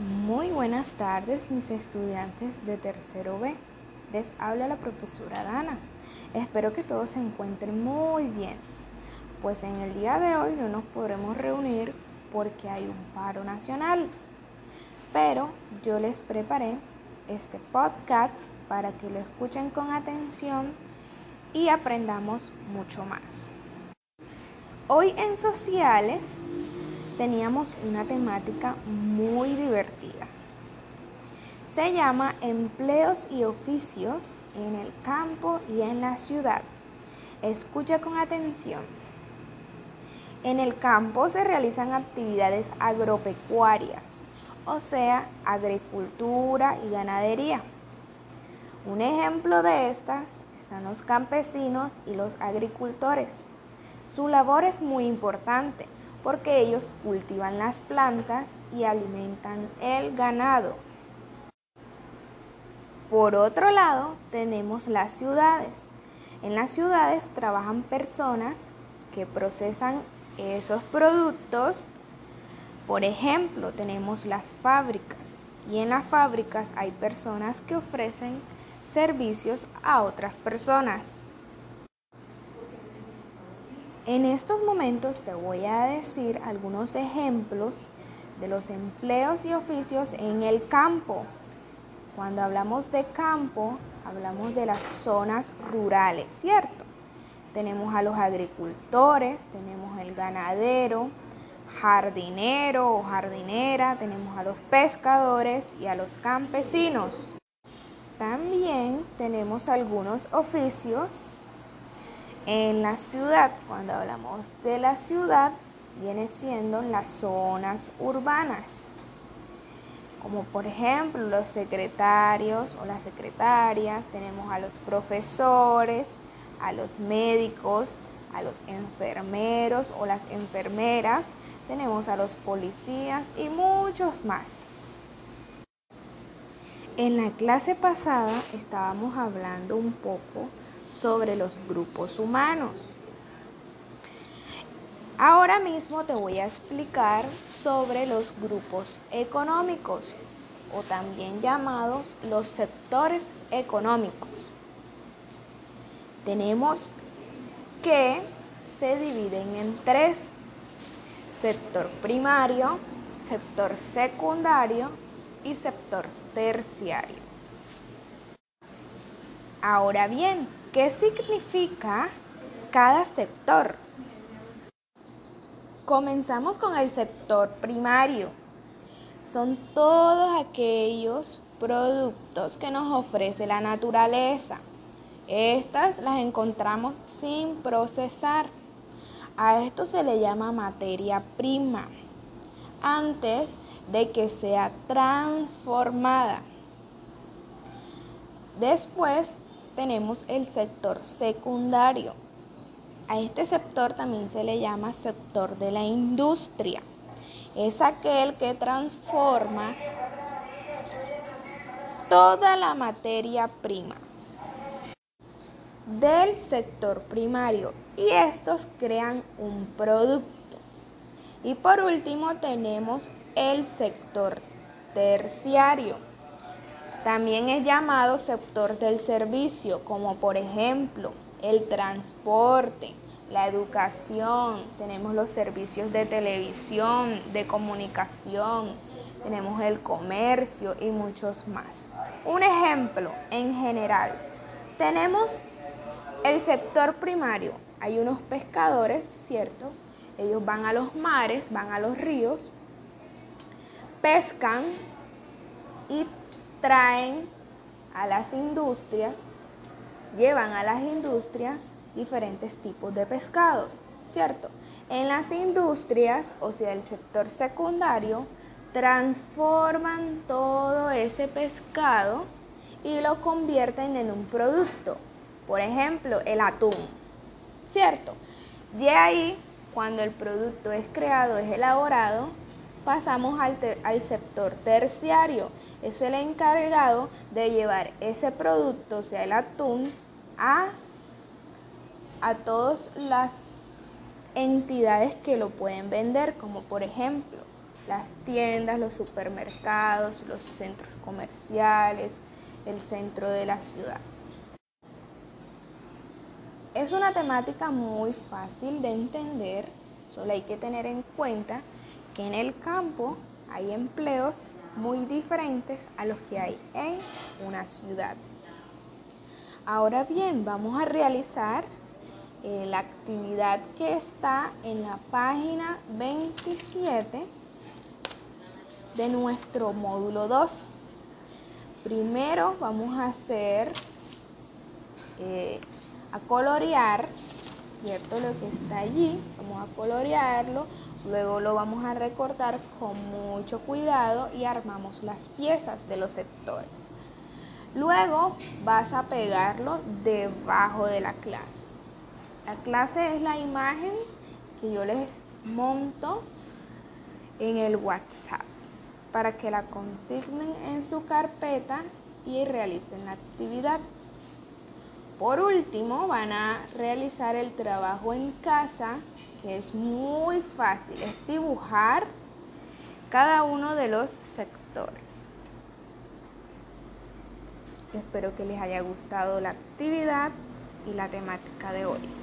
Muy buenas tardes mis estudiantes de tercero B. Les habla la profesora Dana. Espero que todos se encuentren muy bien. Pues en el día de hoy no nos podremos reunir porque hay un paro nacional. Pero yo les preparé este podcast para que lo escuchen con atención y aprendamos mucho más. Hoy en sociales teníamos una temática muy divertida. Se llama Empleos y oficios en el campo y en la ciudad. Escucha con atención. En el campo se realizan actividades agropecuarias, o sea, agricultura y ganadería. Un ejemplo de estas están los campesinos y los agricultores. Su labor es muy importante porque ellos cultivan las plantas y alimentan el ganado. Por otro lado, tenemos las ciudades. En las ciudades trabajan personas que procesan esos productos. Por ejemplo, tenemos las fábricas y en las fábricas hay personas que ofrecen servicios a otras personas. En estos momentos te voy a decir algunos ejemplos de los empleos y oficios en el campo. Cuando hablamos de campo, hablamos de las zonas rurales, ¿cierto? Tenemos a los agricultores, tenemos el ganadero, jardinero o jardinera, tenemos a los pescadores y a los campesinos. También tenemos algunos oficios en la ciudad, cuando hablamos de la ciudad, viene siendo las zonas urbanas, como por ejemplo los secretarios o las secretarias, tenemos a los profesores, a los médicos, a los enfermeros o las enfermeras, tenemos a los policías y muchos más. En la clase pasada estábamos hablando un poco sobre los grupos humanos. Ahora mismo te voy a explicar sobre los grupos económicos o también llamados los sectores económicos. Tenemos que se dividen en tres, sector primario, sector secundario y sector terciario. Ahora bien, ¿Qué significa cada sector? Comenzamos con el sector primario. Son todos aquellos productos que nos ofrece la naturaleza. Estas las encontramos sin procesar. A esto se le llama materia prima antes de que sea transformada. Después tenemos el sector secundario. A este sector también se le llama sector de la industria. Es aquel que transforma toda la materia prima del sector primario y estos crean un producto. Y por último tenemos el sector terciario también es llamado sector del servicio, como por ejemplo el transporte, la educación, tenemos los servicios de televisión, de comunicación, tenemos el comercio y muchos más. Un ejemplo en general, tenemos el sector primario, hay unos pescadores, ¿cierto? Ellos van a los mares, van a los ríos, pescan y traen a las industrias, llevan a las industrias diferentes tipos de pescados, ¿cierto? En las industrias, o sea, el sector secundario, transforman todo ese pescado y lo convierten en un producto. Por ejemplo, el atún, ¿cierto? De ahí, cuando el producto es creado, es elaborado, pasamos al, al sector terciario. Es el encargado de llevar ese producto, o sea, el atún, a, a todas las entidades que lo pueden vender, como por ejemplo las tiendas, los supermercados, los centros comerciales, el centro de la ciudad. Es una temática muy fácil de entender, solo hay que tener en cuenta que en el campo hay empleos muy diferentes a los que hay en una ciudad. Ahora bien, vamos a realizar eh, la actividad que está en la página 27 de nuestro módulo 2. Primero vamos a hacer, eh, a colorear, ¿cierto? Lo que está allí, vamos a colorearlo, luego lo vamos a recortar con mucho cuidado y armamos las piezas de los sectores. Luego vas a pegarlo debajo de la clase. La clase es la imagen que yo les monto en el WhatsApp para que la consignen en su carpeta y realicen la actividad. Por último, van a realizar el trabajo en casa, que es muy fácil, es dibujar cada uno de los sectores. Espero que les haya gustado la actividad y la temática de hoy.